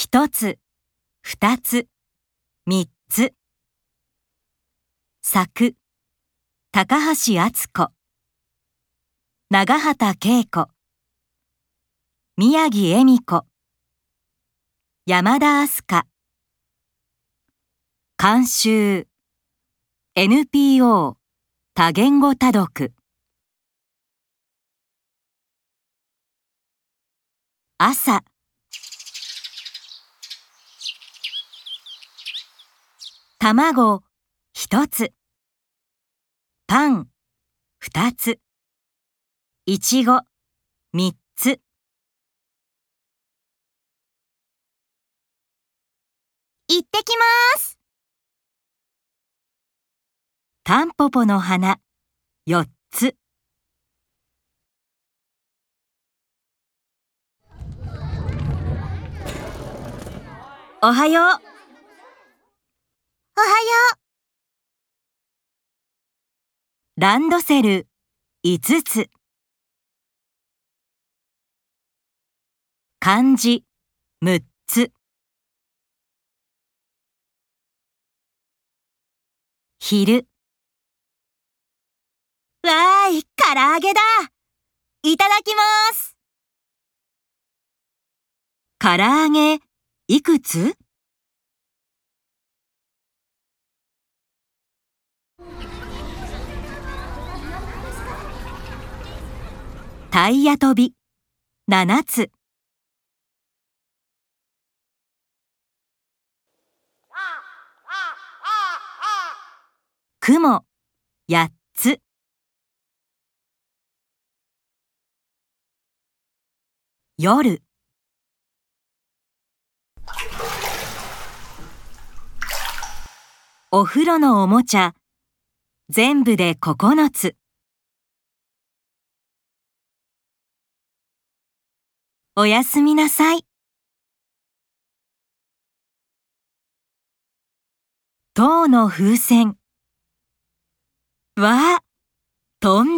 一つ、二つ、三つ。作、高橋敦子。長畑恵子。宮城恵美子。山田明日香。監修 NPO 多言語多読朝卵一つ。パン二つ。いちご三つ。行ってきます。タンポポの花四つ。おはよう。おはよう。ランドセル。五つ。漢字。六つ。昼。わーい唐揚げだ。いただきます。唐揚げいくつ？タイヤ跳び。七つ。雲。八つ。夜。お風呂のおもちゃ。全部で9つ。おやすみなさい。塔の風船。わあ飛んだ